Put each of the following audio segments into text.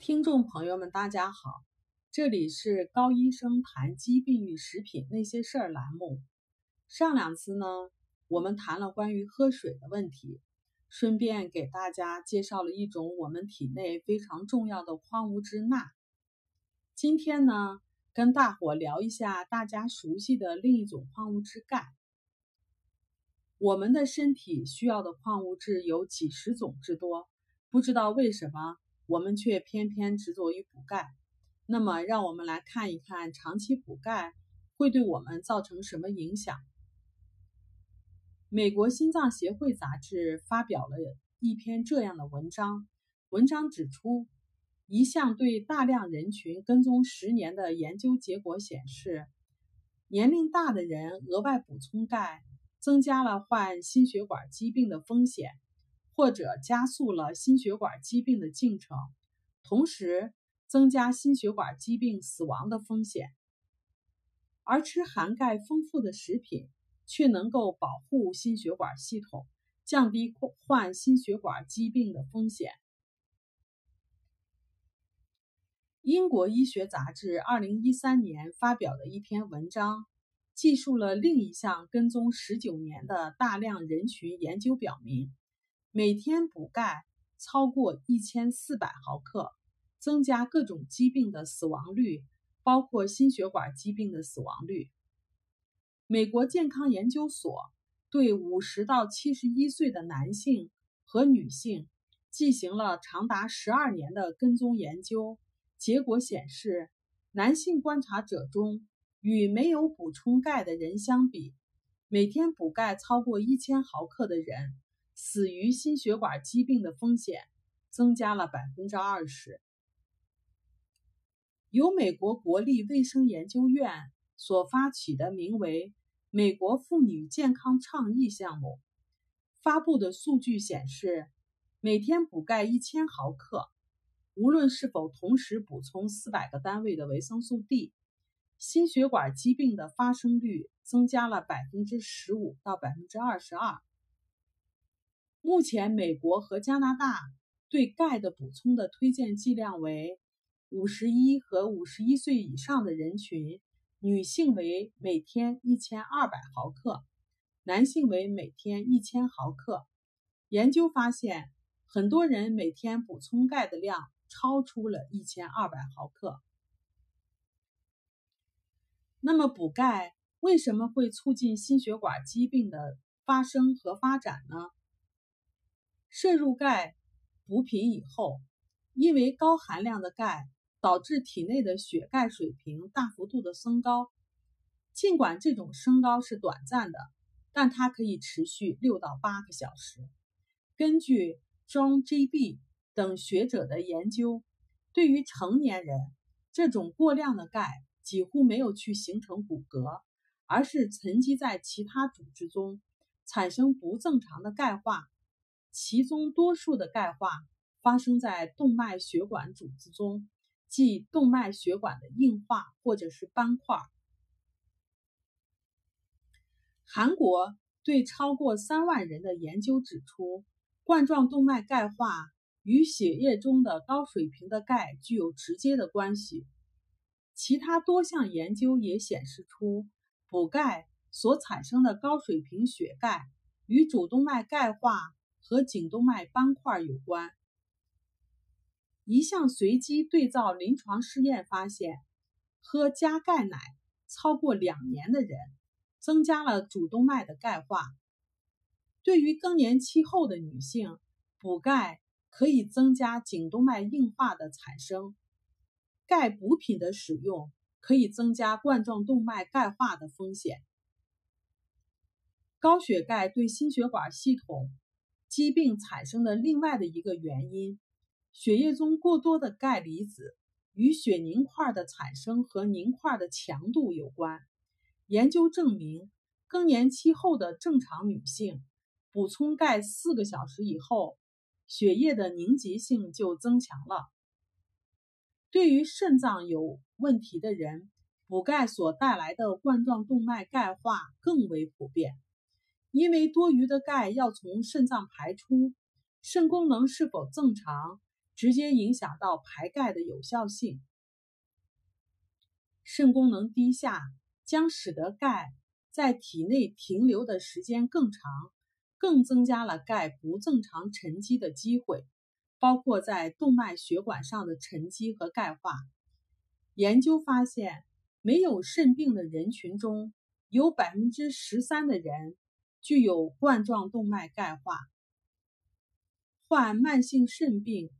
听众朋友们，大家好，这里是高医生谈疾病与食品那些事儿栏目。上两次呢，我们谈了关于喝水的问题，顺便给大家介绍了一种我们体内非常重要的矿物质钠。今天呢，跟大伙聊一下大家熟悉的另一种矿物质钙。我们的身体需要的矿物质有几十种之多，不知道为什么。我们却偏偏执着于补钙，那么让我们来看一看长期补钙会对我们造成什么影响。美国心脏协会杂志发表了一篇这样的文章，文章指出，一项对大量人群跟踪十年的研究结果显示，年龄大的人额外补充钙，增加了患心血管疾病的风险。或者加速了心血管疾病的进程，同时增加心血管疾病死亡的风险。而吃含钙丰富的食品却能够保护心血管系统，降低患心血管疾病的风险。英国医学杂志二零一三年发表的一篇文章，记述了另一项跟踪十九年的大量人群研究表明。每天补钙超过一千四百毫克，增加各种疾病的死亡率，包括心血管疾病的死亡率。美国健康研究所对五十到七十一岁的男性和女性进行了长达十二年的跟踪研究，结果显示，男性观察者中与没有补充钙的人相比，每天补钙超过一千毫克的人。死于心血管疾病的风险增加了百分之二十。由美国国立卫生研究院所发起的名为“美国妇女健康倡议”项目发布的数据显示，每天补钙一千毫克，无论是否同时补充四百个单位的维生素 D，心血管疾病的发生率增加了百分之十五到百分之二十二。目前，美国和加拿大对钙的补充的推荐剂量为五十一和五十一岁以上的人群，女性为每天一千二百毫克，男性为每天一千毫克。研究发现，很多人每天补充钙的量超出了一千二百毫克。那么，补钙为什么会促进心血管疾病的发生和发展呢？摄入钙补品以后，因为高含量的钙导致体内的血钙水平大幅度的升高。尽管这种升高是短暂的，但它可以持续六到八个小时。根据 John J. B. 等学者的研究，对于成年人，这种过量的钙几乎没有去形成骨骼，而是沉积在其他组织中，产生不正常的钙化。其中多数的钙化发生在动脉血管组织中，即动脉血管的硬化或者是斑块。韩国对超过三万人的研究指出，冠状动脉钙化与血液中的高水平的钙具有直接的关系。其他多项研究也显示出，补钙所产生的高水平血钙与主动脉钙化。和颈动脉斑块有关。一项随机对照临床试验发现，喝加钙奶超过两年的人，增加了主动脉的钙化。对于更年期后的女性，补钙可以增加颈动脉硬化的产生。钙补品的使用可以增加冠状动脉钙化的风险。高血钙对心血管系统。疾病产生的另外的一个原因，血液中过多的钙离子与血凝块的产生和凝块的强度有关。研究证明，更年期后的正常女性补充钙四个小时以后，血液的凝集性就增强了。对于肾脏有问题的人，补钙所带来的冠状动脉钙化更为普遍。因为多余的钙要从肾脏排出，肾功能是否正常，直接影响到排钙的有效性。肾功能低下将使得钙在体内停留的时间更长，更增加了钙不正常沉积的机会，包括在动脉血管上的沉积和钙化。研究发现，没有肾病的人群中有百分之十三的人具有冠状动脉钙化。患慢性肾病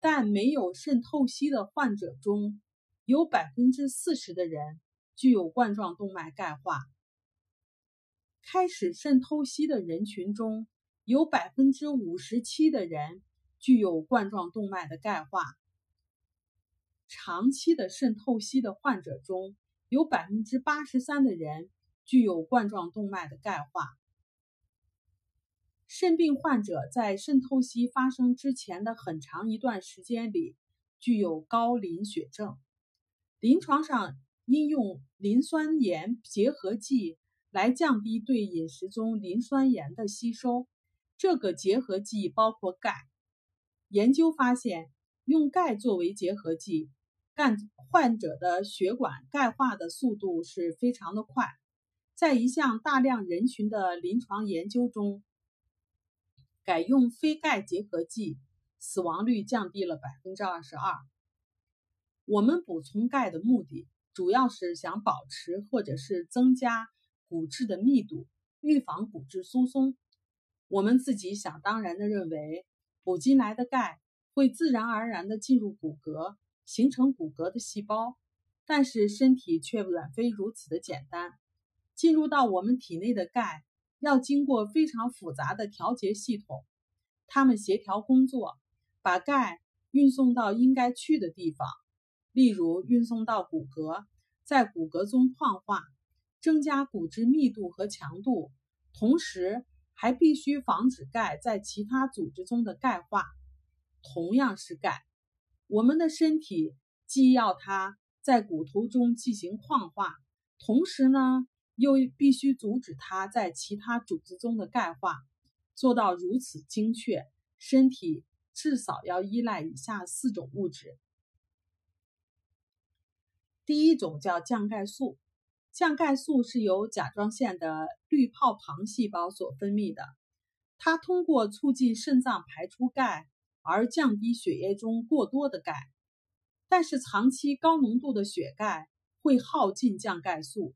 但没有肾透析的患者中，有百分之四十的人具有冠状动脉钙化。开始肾透析的人群中有百分之五十七的人具有冠状动脉的钙化。长期的肾透析的患者中有百分之八十三的人具有冠状动脉的钙化。肾病患者在肾透析发生之前的很长一段时间里具有高磷血症。临床上应用磷酸盐结合剂来降低对饮食中磷酸盐的吸收。这个结合剂包括钙。研究发现，用钙作为结合剂，干患者的血管钙化的速度是非常的快。在一项大量人群的临床研究中。改用非钙结合剂，死亡率降低了百分之二十二。我们补充钙的目的，主要是想保持或者是增加骨质的密度，预防骨质疏松。我们自己想当然的认为，补进来的钙会自然而然的进入骨骼，形成骨骼的细胞。但是身体却远非如此的简单，进入到我们体内的钙。要经过非常复杂的调节系统，它们协调工作，把钙运送到应该去的地方，例如运送到骨骼，在骨骼中矿化，增加骨质密度和强度，同时还必须防止钙在其他组织中的钙化。同样是钙，我们的身体既要它在骨头中进行矿化，同时呢。又必须阻止它在其他组织中的钙化，做到如此精确，身体至少要依赖以下四种物质。第一种叫降钙素，降钙素是由甲状腺的滤泡旁细胞所分泌的，它通过促进肾脏排出钙而降低血液中过多的钙，但是长期高浓度的血钙会耗尽降钙素。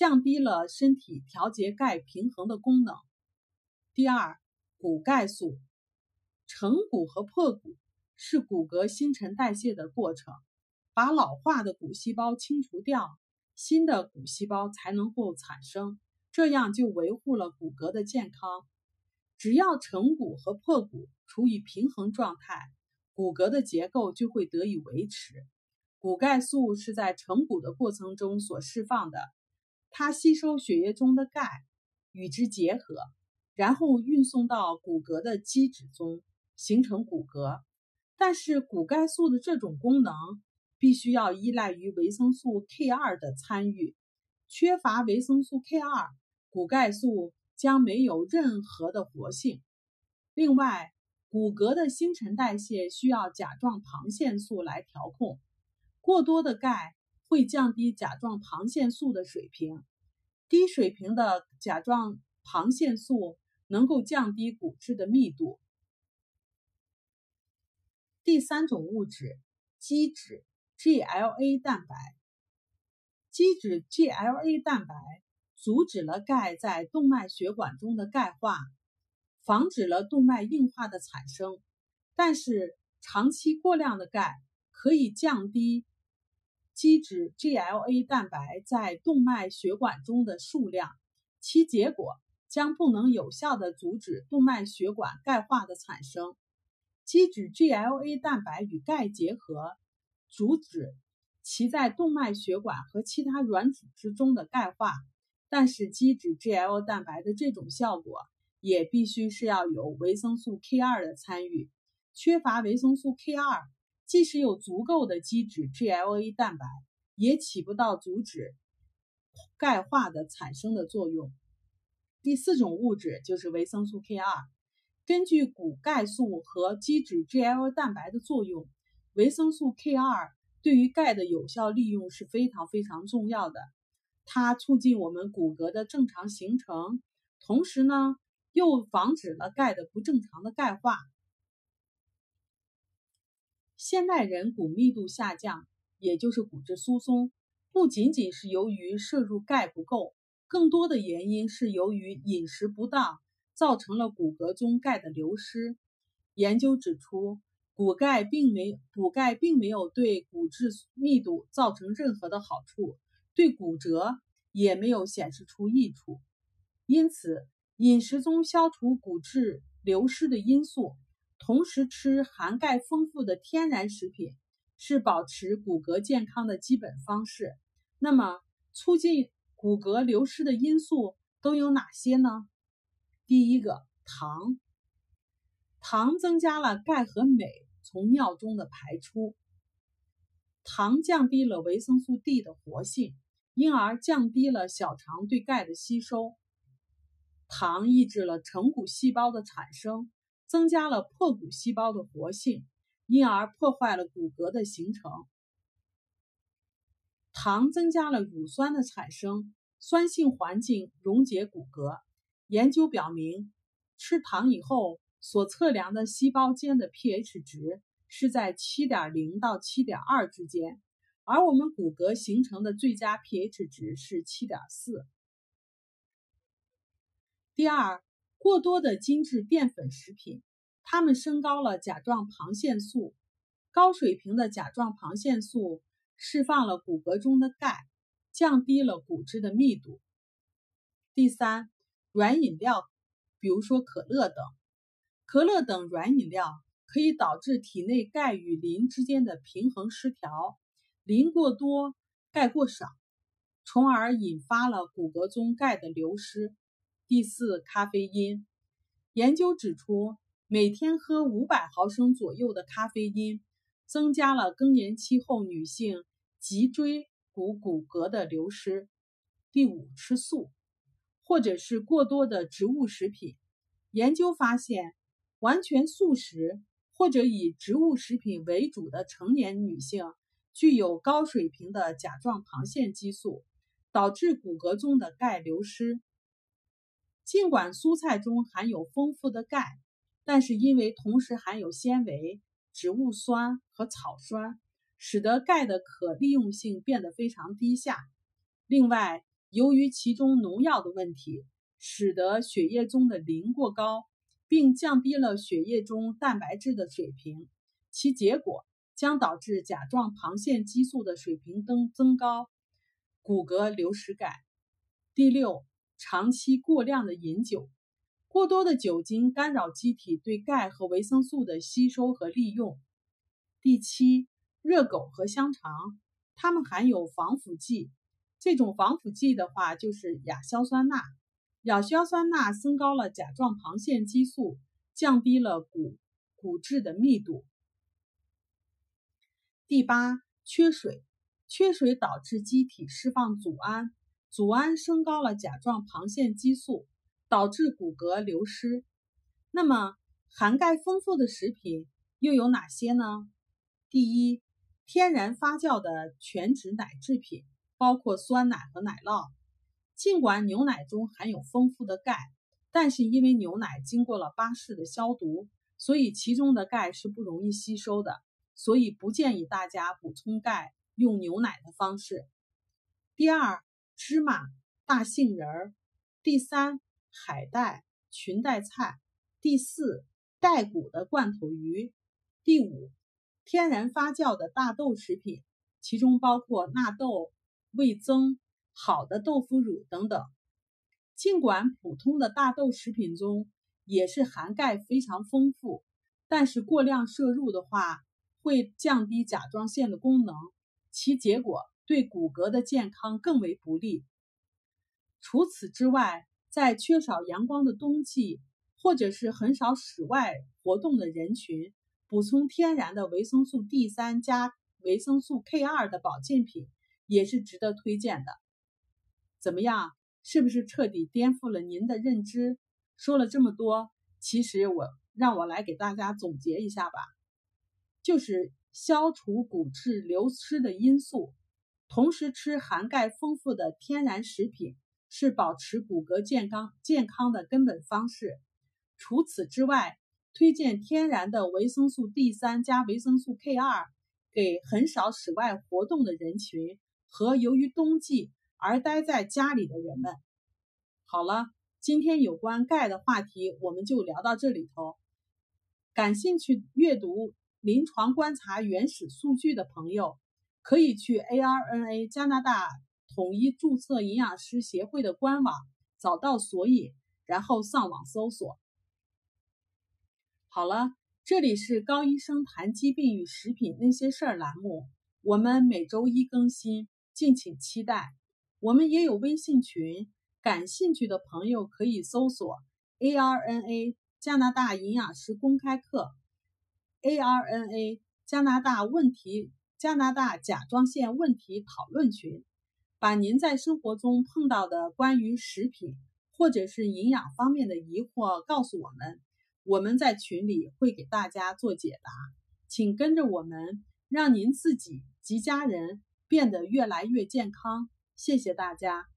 降低了身体调节钙平衡的功能。第二，骨钙素，成骨和破骨是骨骼新陈代谢的过程，把老化的骨细胞清除掉，新的骨细胞才能够产生，这样就维护了骨骼的健康。只要成骨和破骨处于平衡状态，骨骼的结构就会得以维持。骨钙素是在成骨的过程中所释放的。它吸收血液中的钙，与之结合，然后运送到骨骼的基质中，形成骨骼。但是骨钙素的这种功能必须要依赖于维生素 K2 的参与，缺乏维生素 K2，骨钙素将没有任何的活性。另外，骨骼的新陈代谢需要甲状旁腺素来调控，过多的钙。会降低甲状旁腺素的水平，低水平的甲状旁腺素能够降低骨质的密度。第三种物质，基质 GLA 蛋白。基质 GLA 蛋白阻止了钙在动脉血管中的钙化，防止了动脉硬化的产生。但是，长期过量的钙可以降低。基质 GLA 蛋白在动脉血管中的数量，其结果将不能有效地阻止动脉血管钙化的产生。基质 GLA 蛋白与钙结合，阻止其在动脉血管和其他软组织中的钙化。但是，基质 GLA 蛋白的这种效果也必须是要有维生素 K2 的参与，缺乏维生素 K2。即使有足够的基质 GLA 蛋白，也起不到阻止钙化的产生的作用。第四种物质就是维生素 K2，根据骨钙素和基质 Gla 蛋白的作用，维生素 K2 对于钙的有效利用是非常非常重要的。它促进我们骨骼的正常形成，同时呢，又防止了钙的不正常的钙化。现代人骨密度下降，也就是骨质疏松，不仅仅是由于摄入钙不够，更多的原因是由于饮食不当。造成了骨骼中钙的流失。研究指出，骨钙并没补钙并没有对骨质密度造成任何的好处，对骨折也没有显示出益处。因此，饮食中消除骨质流失的因素，同时吃含钙丰富的天然食品，是保持骨骼健康的基本方式。那么，促进骨骼流失的因素都有哪些呢？第一个糖，糖增加了钙和镁从尿中的排出，糖降低了维生素 D 的活性，因而降低了小肠对钙的吸收。糖抑制了成骨细胞的产生，增加了破骨细胞的活性，因而破坏了骨骼的形成。糖增加了乳酸的产生，酸性环境溶解骨骼。研究表明，吃糖以后所测量的细胞间的 pH 值是在7.0到7.2之间，而我们骨骼形成的最佳 pH 值是7.4。第二，过多的精致淀粉食品，它们升高了甲状旁腺素，高水平的甲状旁腺素释放了骨骼中的钙，降低了骨质的密度。第三。软饮料，比如说可乐等，可乐等软饮料可以导致体内钙与磷之间的平衡失调，磷过多，钙过少，从而引发了骨骼中钙的流失。第四，咖啡因。研究指出，每天喝五百毫升左右的咖啡因，增加了更年期后女性脊椎骨骨骼的流失。第五，吃素。或者是过多的植物食品，研究发现，完全素食或者以植物食品为主的成年女性，具有高水平的甲状旁腺激素，导致骨骼中的钙流失。尽管蔬菜中含有丰富的钙，但是因为同时含有纤维、植物酸和草酸，使得钙的可利用性变得非常低下。另外，由于其中农药的问题，使得血液中的磷过高，并降低了血液中蛋白质的水平，其结果将导致甲状旁腺激素的水平增增高，骨骼流失钙。第六，长期过量的饮酒，过多的酒精干扰机体对钙和维生素的吸收和利用。第七，热狗和香肠，它们含有防腐剂。这种防腐剂的话，就是亚硝酸钠。亚硝酸钠升高了甲状旁腺激素，降低了骨骨质的密度。第八，缺水，缺水导致机体释放组胺，组胺升高了甲状旁腺激素，导致骨骼流失。那么，含钙丰富的食品又有哪些呢？第一，天然发酵的全脂奶制品。包括酸奶和奶酪。尽管牛奶中含有丰富的钙，但是因为牛奶经过了巴氏的消毒，所以其中的钙是不容易吸收的，所以不建议大家补充钙用牛奶的方式。第二，芝麻、大杏仁儿。第三，海带、裙带菜。第四，带骨的罐头鱼。第五，天然发酵的大豆食品，其中包括纳豆。味增、好的豆腐乳等等。尽管普通的大豆食品中也是含钙非常丰富，但是过量摄入的话会降低甲状腺的功能，其结果对骨骼的健康更为不利。除此之外，在缺少阳光的冬季，或者是很少室外活动的人群，补充天然的维生素 D 三加维生素 K 二的保健品。也是值得推荐的。怎么样？是不是彻底颠覆了您的认知？说了这么多，其实我让我来给大家总结一下吧，就是消除骨质流失的因素，同时吃含钙丰富的天然食品是保持骨骼健康健康的根本方式。除此之外，推荐天然的维生素 D 三加维生素 K 二给很少室外活动的人群和由于冬季而待在家里的人们。好了，今天有关钙的话题我们就聊到这里头。感兴趣阅读临床观察原始数据的朋友，可以去 ARNA 加拿大统一注册营养师协会的官网找到索引，然后上网搜索。好了，这里是高医生谈疾病与食品那些事儿栏目，我们每周一更新，敬请期待。我们也有微信群，感兴趣的朋友可以搜索 ARNA 加拿大营养师公开课，ARNA 加拿大问题加拿大甲状腺问题讨论群，把您在生活中碰到的关于食品或者是营养方面的疑惑告诉我们。我们在群里会给大家做解答，请跟着我们，让您自己及家人变得越来越健康。谢谢大家。